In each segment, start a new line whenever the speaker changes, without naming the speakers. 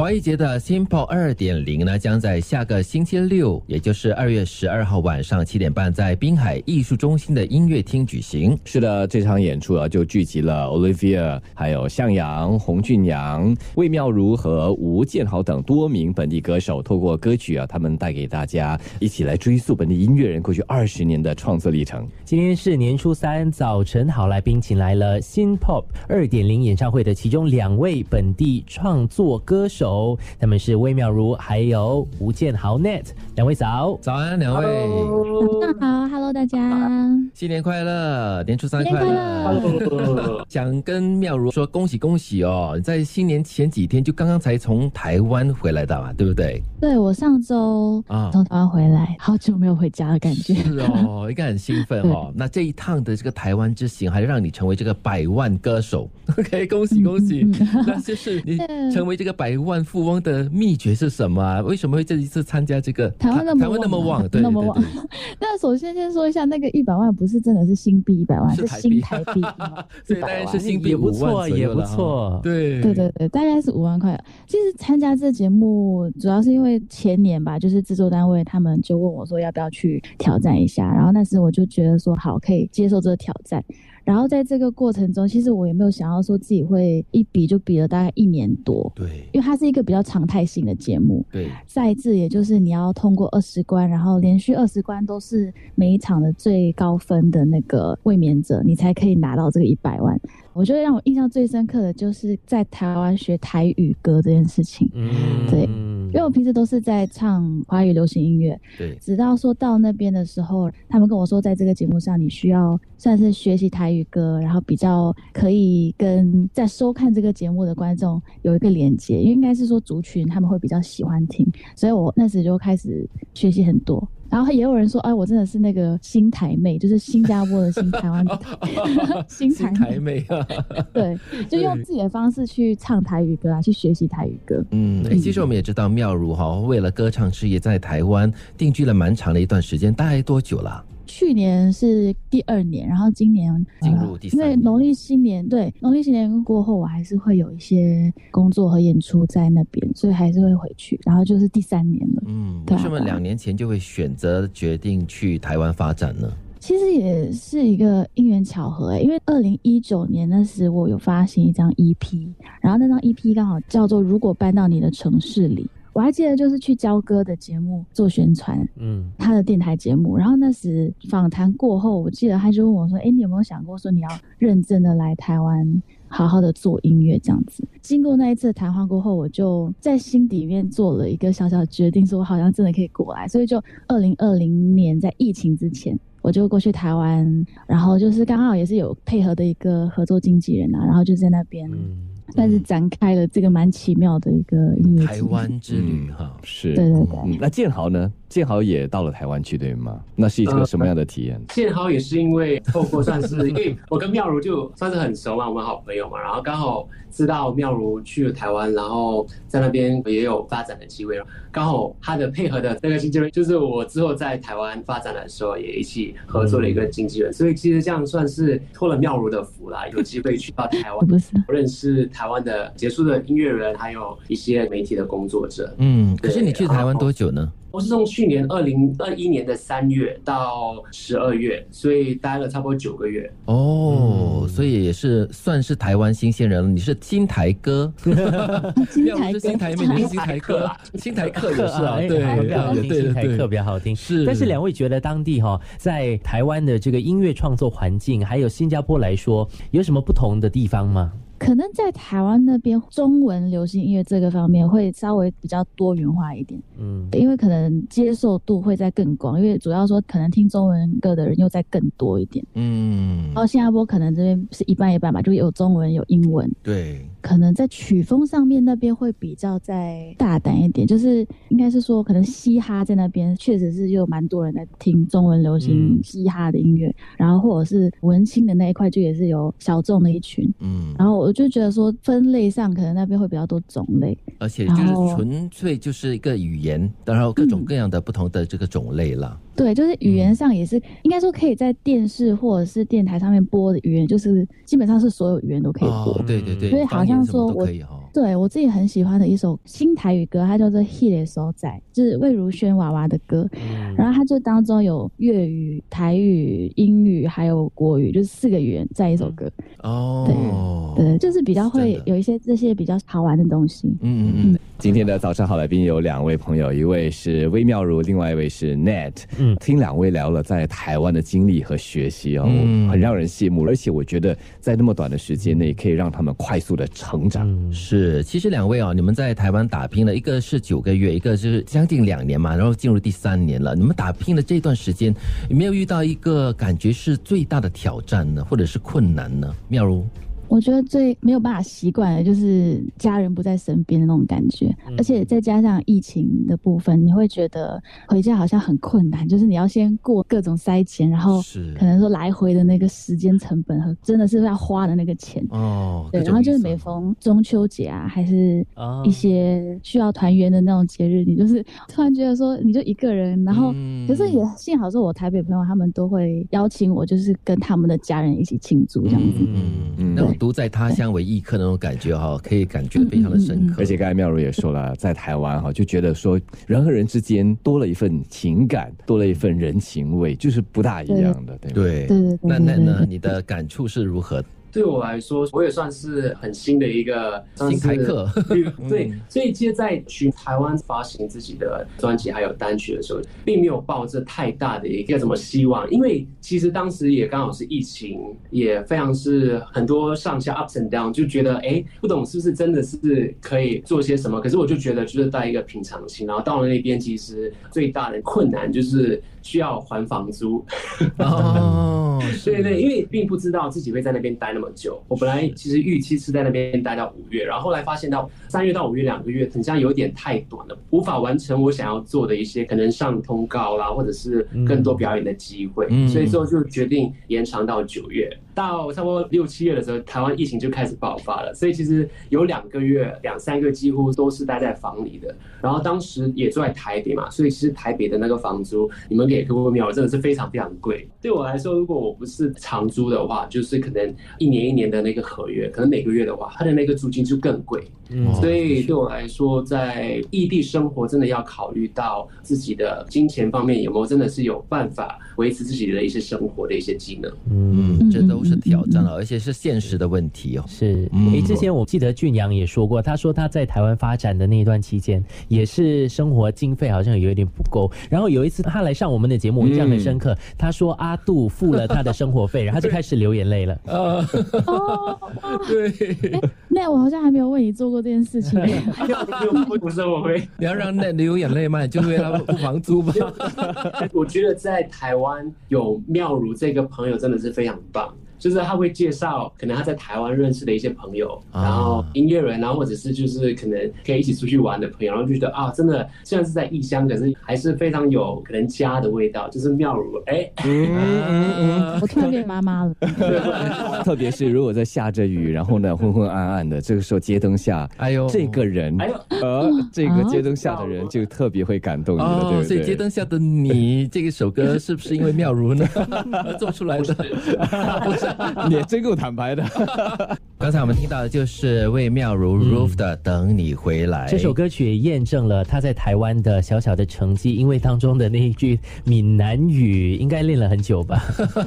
华语节的新 p 二点零呢，将在下个星期六，也就是二月十二号晚上七点半，在滨海艺术中心的音乐厅举行。
是的，这场演出啊，就聚集了 Olivia、还有向阳、洪俊阳、魏妙如和吴建豪等多名本地歌手，透过歌曲啊，他们带给大家一起来追溯本地音乐人过去二十年的创作历程。
今天是年初三早晨，好来宾请来了新 Pop 二点零演唱会的其中两位本地创作歌手。他们是魏妙如，还有吴建豪 Net 两位早。
早安，两位。
早上好，Hello 大家，
新年快乐，年初三快
乐。
想跟妙如说恭喜恭喜哦，你在新年前几天就刚刚才从台湾回来的嘛，对不对？
对，我上周啊从台湾回来，好久没有回家的感觉。
是哦，应该很兴奋哦。那这一趟的这个台湾之行，还让你成为这个百万歌手。OK，恭喜恭喜！那就是你成为这个百万。富翁的秘诀是什么啊？为什么会这一次参加这个
台湾那么台湾
那么旺？对
那么旺。那首先先说一下，那个一百万不是真的是新币一百万，是新台币
一百万，是新币
不错，也不错。
对
对对对，大概是五万块。其实参加这节目主要是因为前年吧，就是制作单位他们就问我说要不要去挑战一下，然后那时我就觉得说好，可以接受这个挑战。然后在这个过程中，其实我也没有想要说自己会一比就比了大概一年多，
对，
因为它是一个比较常态性的节目，
对，
赛制也就是你要通过二十关，然后连续二十关都是每一场的最高分的那个卫冕者，你才可以拿到这个一百万。我觉得让我印象最深刻的就是在台湾学台语歌这件事情，嗯，对。因为我平时都是在唱华语流行音乐，
对。
直到说到那边的时候，他们跟我说，在这个节目上，你需要算是学习台语歌，然后比较可以跟在收看这个节目的观众有一个连接，因为应该是说族群他们会比较喜欢听，所以我那时就开始学习很多。然后也有人说，哎，我真的是那个新台妹，就是新加坡的新台湾的
新台妹啊。
对，就用自己的方式去唱台语歌啊，去学习台语歌。
嗯，哎，其实我们也知道妙如哈，为了歌唱事业在台湾定居了蛮长的一段时间，大概多久了？
去年是第二年，然后今年
进入第三
因为农历新年对农历新年过后，我还是会有一些工作和演出在那边，所以还是会回去。然后就是第三年了。
嗯，为什么两年前就会选择决定去台湾发展呢？
其实也是一个因缘巧合哎，因为二零一九年那时我有发行一张 EP，然后那张 EP 刚好叫做《如果搬到你的城市里》。我还记得，就是去交哥的节目做宣传，嗯，他的电台节目。然后那时访谈过后，我记得他就问我说：“哎，你有没有想过说你要认真的来台湾，好好的做音乐这样子？”经过那一次谈话过后，我就在心底面做了一个小小的决定，说我好像真的可以过来。所以就二零二零年在疫情之前，我就过去台湾，然后就是刚好也是有配合的一个合作经纪人啊，然后就在那边。但是展开了这个蛮奇妙的一个音乐
台湾之旅哈，
是
对对对。
那建豪呢？建豪也到了台湾去对吗？那是一个什么样的体验？
建豪也是因为透过算是 因为我跟妙如就算是很熟嘛，我们好朋友嘛，然后刚好知道妙如去了台湾，然后在那边也有发展的机会，刚好他的配合的那个经纪人就是我之后在台湾发展的时候也一起合作了一个经纪人，所以其实这样算是托了妙如的福啦，有机会去到台湾，认识台湾的杰出的音乐人，还有一些媒体的工作者。
嗯，可是你去台湾多久呢？
我是从去年二零二一年的三月到十二月，所以待了差不多九个月。
哦，所以也是算是台湾新鲜人了。你是新台哥，
新台
新台妹，新台客，新台客也是啊，对，
比较好听，新台客比较好听。
是，
但是两位觉得当地哈，在台湾的这个音乐创作环境，还有新加坡来说，有什么不同的地方吗？
可能在台湾那边，中文流行音乐这个方面会稍微比较多元化一点，嗯，因为可能接受度会在更广，因为主要说可能听中文歌的人又在更多一点，嗯，然后新加坡可能这边是一半一半吧，就有中文有英文，
对，
可能在曲风上面那边会比较再大胆一点，就是应该是说可能嘻哈在那边确实是有蛮多人在听中文流行嘻哈的音乐，然后或者是文青的那一块就也是有小众的一群，嗯，然后我。就觉得说分类上可能那边会比较多种类，
而且就是纯粹就是一个语言，然后各种各样的不同的这个种类了。
对，就是语言上也是应该说可以在电视或者是电台上面播的语言，就是基本上是所有语言都可以播。
对对对，
所以好像说我对我自己很喜欢的一首新台语歌，它叫做《He 的所在》，就是魏如萱娃娃的歌。然后它就当中有粤语、台语、英语还有国语，就是四个语言在一首歌。
哦，
对，就是比较会有一些这些比较好玩的东西。
嗯嗯嗯。
今天的早上好来宾有两位朋友，一位是微妙如，另外一位是 Net。嗯，听两位聊了在台湾的经历和学习哦，很让人羡慕。而且我觉得在那么短的时间内，可以让他们快速的成长。
是，是其实两位啊，你们在台湾打拼了，一个是九个月，一个是将近两年嘛，然后进入第三年了。你们打拼的这段时间，有没有遇到一个感觉是最大的挑战呢，或者是困难呢？妙如。
我觉得最没有办法习惯的就是家人不在身边的那种感觉，而且再加上疫情的部分，你会觉得回家好像很困难，就是你要先过各种塞钱，然后可能说来回的那个时间成本和真的是要花的那个钱
哦。
对，然后就是每逢中秋节啊，还是一些需要团圆的那种节日，你就是突然觉得说你就一个人，然后可是也幸好是我台北朋友他们都会邀请我，就是跟他们的家人一起庆祝这样子。
嗯嗯，对。独在他乡为异客那种感觉哈，可以感觉非常的深刻。
而且刚才妙如也说了，在台湾哈，就觉得说人和人之间多了一份情感，多了一份人情味，就是不大一样的，
对
对对。
那那呢，你的感触是如何？
对我来说，我也算是很新的一个
新台客。
对，所以其实，在去台湾发行自己的专辑还有单曲的时候，并没有抱着太大的一个什么希望，因为其实当时也刚好是疫情，也非常是很多上下 ups and down，就觉得哎，不懂是不是真的是可以做些什么？可是我就觉得就是带一个平常心，然后到了那边，其实最大的困难就是需要还房租。
哦，
对对，因为并不知道自己会在那边待那。么久，我本来其实预期是在那边待到五月，然后后来发现到三月到五月两个月，很像有点太短了，无法完成我想要做的一些可能上通告啦，或者是更多表演的机会，所以之后就决定延长到九月。到差不多六七月的时候，台湾疫情就开始爆发了，所以其实有两个月、两三个几乎都是待在房里的。然后当时也住在台北嘛，所以其实台北的那个房租，你们给各位秒真的是非常非常贵。对我来说，如果我不是长租的话，就是可能一年一年的那个合约，可能每个月的话，它的那个租金就更贵。嗯所以对我来说，在异地生活真的要考虑到自己的金钱方面有没有真的是有办法维持自己的一些生活的一些技能。
嗯，这都是挑战了，而且是现实的问题哦。
是，哎，之前我记得俊阳也说过，他说他在台湾发展的那一段期间，也是生活经费好像有一点不够。然后有一次他来上我们的节目，我印象很深刻。他说阿杜付了他的生活费，然后就开始流眼泪了。
哦，对。
那我好像还没有为你做过。这件事情，
不是我会，
你要让那流眼泪吗？就为了付房租吗？
我觉得在台湾有妙如这个朋友真的是非常棒。就是他会介绍可能他在台湾认识的一些朋友，然后音乐人，然后或者是就是可能可以一起出去玩的朋友，然后就觉得啊，真的虽然是在异乡，可是还是非常有可能家的味道，就是妙如哎，
我突然变妈妈了。
特别是如果在下着雨，然后呢昏昏暗暗的，这个时候街灯下，哎呦，这个人，哎呦，呃，这个街灯下的人就特别会感动对不对？
所以街灯下的你这一首歌是不是因为妙如呢 做出来的？
不是。你也真够坦白的。
刚才我们听到的就是魏妙如 Roof 的《等你回来》
这首歌曲，也验证了他在台湾的小小的成绩。因为当中的那一句闽南语，应该练了很久吧？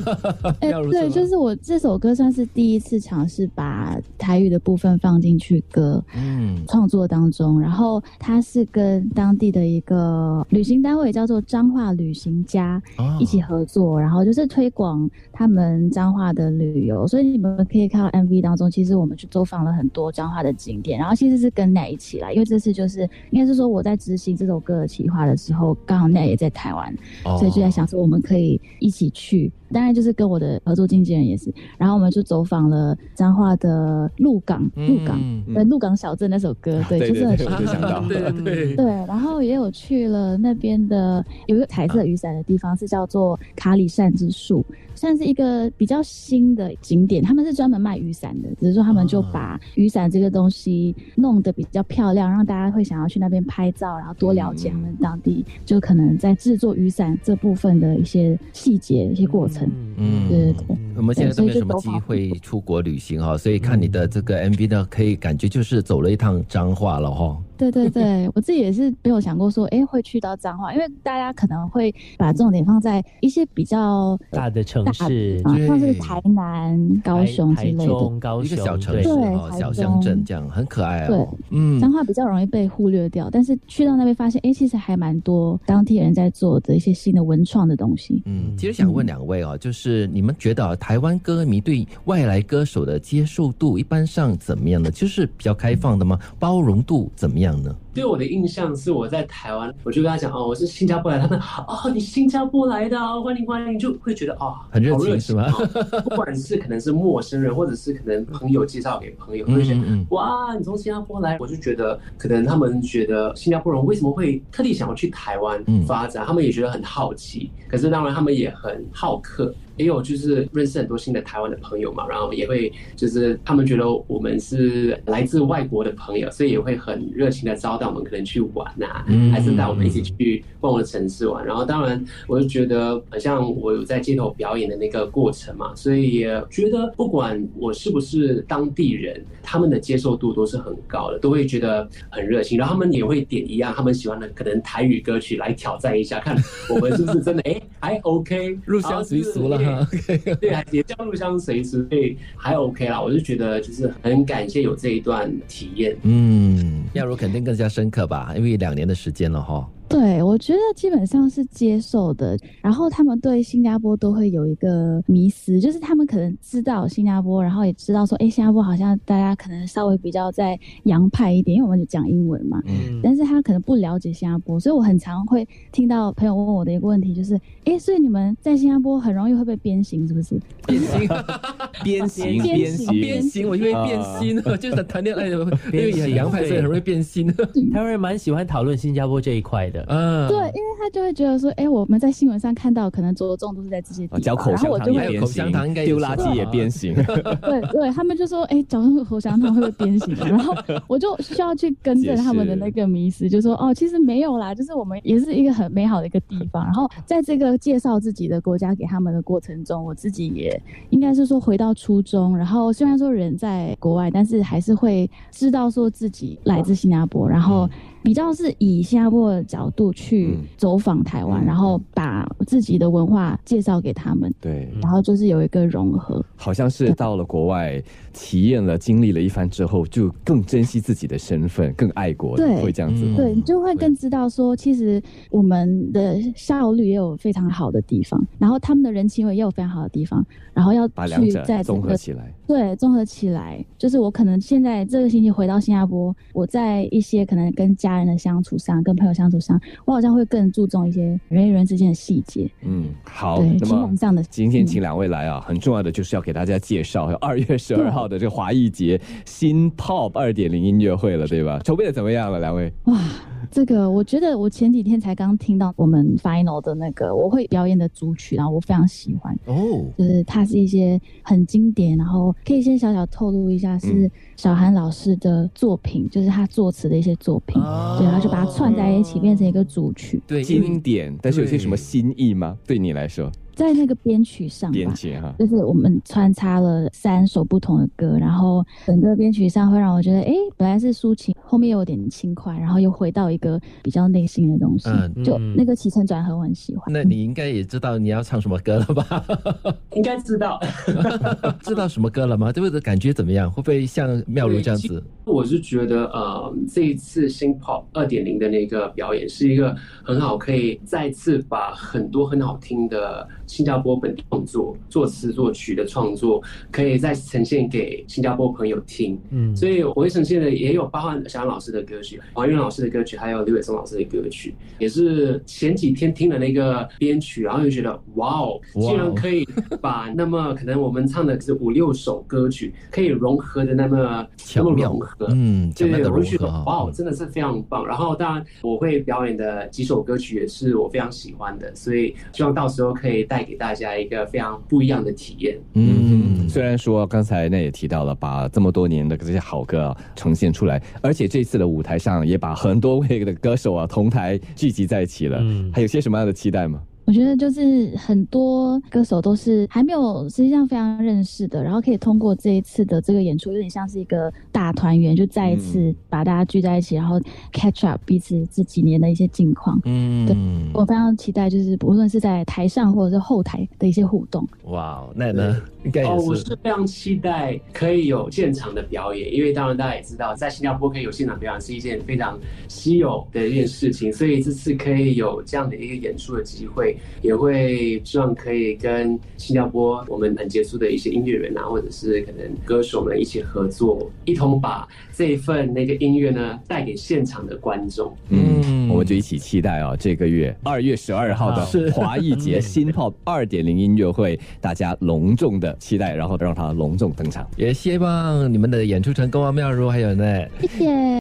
哎，对，就是我这首歌算是第一次尝试把台语的部分放进去歌嗯创作当中。然后他是跟当地的一个旅行单位叫做彰化旅行家一起合作，然后就是推广他们彰化的。旅游，所以你们可以看到 MV 当中，其实我们去走访了很多彰化的景点，然后其实是跟奈一起来，因为这次就是应该是说我在执行这首歌的企划的时候，刚好奈也在台湾，所以就在想说我们可以一起去。当然就是跟我的合作经纪人也是，然后我们就走访了彰化的鹿港，鹿港对鹿港小镇那首歌，对，就是很
想到，
对对
对，然后也有去了那边的有一个彩色雨伞的地方，是叫做卡里善之树。算是一个比较新的景点，他们是专门卖雨伞的，只是说他们就把雨伞这个东西弄得比较漂亮，让大家会想要去那边拍照，然后多了解他们当地就可能在制作雨伞这部分的一些细节、一些过程。程。
嗯，
对对对。
我们现在都没有什么机会出国旅行哈，所以看你的这个 MV 呢，可以感觉就是走了一趟彰化了哈。
对对对，我自己也是没有想过说，哎，会去到彰化，因为大家可能会把重点放在一些比较
大的城市，
像是台南、高雄之类的
一
个小城市哦，小乡镇这样很可爱啊。
对，嗯，彰化比较容易被忽略掉，但是去到那边发现，哎，其实还蛮多当地人在做的一些新的文创的东西。
嗯，其实想问两位哦，就是你们觉得台湾歌迷对外来歌手的接受度一般上怎么样呢？就是比较开放的吗？包容度怎么样？样呢？
对我的印象是我在台湾，我就跟他讲哦，我是新加坡来，他们哦，你新加坡来的，欢迎欢迎，就会觉得哦，
很热情是吗？
不管是可能是陌生人，或者是可能朋友介绍给朋友，会觉得哇，你从新加坡来，我就觉得可能他们觉得新加坡人为什么会特地想要去台湾发展，他们也觉得很好奇，可是当然他们也很好客。也有就是认识很多新的台湾的朋友嘛，然后也会就是他们觉得我们是来自外国的朋友，所以也会很热情的招待我们，可能去玩呐，还是带我们一起去逛的城市玩。然后当然我就觉得，好像我有在街头表演的那个过程嘛，所以也觉得不管我是不是当地人，他们的接受度都是很高的，都会觉得很热情。然后他们也会点一样他们喜欢的可能台语歌曲来挑战一下，看我们是不是真的哎还 OK
入乡随俗了。
对，也叫入乡随俗，所以还 OK 啦。我就觉得就是很感谢有这一段体验。
嗯，亚茹肯定更加深刻吧，因为两年的时间了哈。
对，我觉得基本上是接受的。然后他们对新加坡都会有一个迷思，就是他们可能知道新加坡，然后也知道说，哎，新加坡好像大家可能稍微比较在洋派一点，因为我们就讲英文嘛。嗯。但是他可能不了解新加坡，所以我很常会听到朋友问我的一个问题，就是，哎，所以你们在新加坡很容易会被鞭刑，是不是？
鞭刑，
鞭刑，
鞭
刑，鞭刑，我以为变心，就是谈恋爱的，因为很洋派，所以很容易变心。
台湾人蛮喜欢讨论新加坡这一块的。
嗯，对，因为他就会觉得说，哎，我们在新闻上看到可能着重都是在这些地方，然后我就会
口香糖应该
丢垃圾也变形，
对对，他们就说，哎，嚼口香糖会不会变形？然后我就需要去更正他们的那个迷思，就说，哦，其实没有啦，就是我们也是一个很美好的一个地方。然后在这个介绍自己的国家给他们的过程中，我自己也应该是说回到初中，然后虽然说人在国外，但是还是会知道说自己来自新加坡，然后。比较是以新加坡的角度去走访台湾，然后把自己的文化介绍给他们。
对，
然后就是有一个融合。
好像是到了国外体验了、经历了一番之后，就更珍惜自己的身份，更爱国。
对，
会这样子。
对，你就会更知道说，其实我们的效率也有非常好的地方，然后他们的人情味也有非常好的地方，然后要去
再综合起来。
对，综合起来，就是我可能现在这个星期回到新加坡，我在一些可能跟家人的相处上，跟朋友相处上，我好像会更注重一些人与人之间的细节。
嗯，好。那么
上的
今天请两位来啊，很重要的就是要给大家介绍二月十二号的这个华艺节新 Pop 二点零音乐会了，对吧？筹备的怎么样了，两位？
哇！这个我觉得我前几天才刚听到我们 final 的那个我会表演的主曲，然后我非常喜欢哦，就是它是一些很经典，然后可以先小小透露一下是小韩老师的作品，就是他作词的一些作品，对，然后就把它串在一起变成一个主曲，
对，经典，但是有些什么新意吗？对你来说？
在那个编曲上，
编曲哈，
就是我们穿插了三首不同的歌，然后整个编曲上会让我觉得，哎，本来是抒情，后面又有点轻快，然后又回到一个比较内心的东西，嗯，就那个起承转合我很喜欢。
那你应该也知道你要唱什么歌了吧？
应该知道，
知道什么歌了吗？这个感觉怎么样？会不会像妙如这样子？
我是觉得，呃，这一次新 pop 二点零的那个表演是一个很好，可以再次把很多很好听的。新加坡本地创作、作词作曲的创作，可以再呈现给新加坡朋友听。嗯，所以我会呈现的也有包含小杨老师的歌曲、黄韵老师的歌曲，还有刘伟松老师的歌曲。也是前几天听了那个编曲，然后就觉得哇哦，竟然可以把那么可能我们唱的是五六首歌曲，可以融合的那么那么融合。
嗯，
对，
我
觉得哇哦，真的是非常棒。然后当然我会表演的几首歌曲也是我非常喜欢的，所以希望到时候可以带。给大家一个非常不一样的体验。
嗯，虽然说刚才那也提到了，把这么多年的这些好歌啊呈现出来，而且这次的舞台上也把很多位的歌手啊同台聚集在一起了。嗯，还有些什么样的期待吗？
我觉得就是很多歌手都是还没有实际上非常认识的，然后可以通过这一次的这个演出，有点像是一个大团圆，就再一次把大家聚在一起，然后 catch up 彼此这几年的一些近况。嗯，对我非常期待，就是无论是在台上或者是后台的一些互动。
哇，那呢？应该哦，
我是非常期待可以有现场的表演，因为当然大家也知道，在新加坡可以有现场表演是一件非常稀有的一件事情，所以这次可以有这样的一个演出的机会。也会希望可以跟新加坡我们很杰出的一些音乐人啊，或者是可能歌手们一起合作，一同把这一份那个音乐呢带给现场的观众。
嗯，我们就一起期待啊，这个月二月十二号的华艺节新 pop 二点零音乐会，大家隆重的期待，然后让它隆重登场。
也希望你们的演出成功啊，妙如还有呢，
谢谢。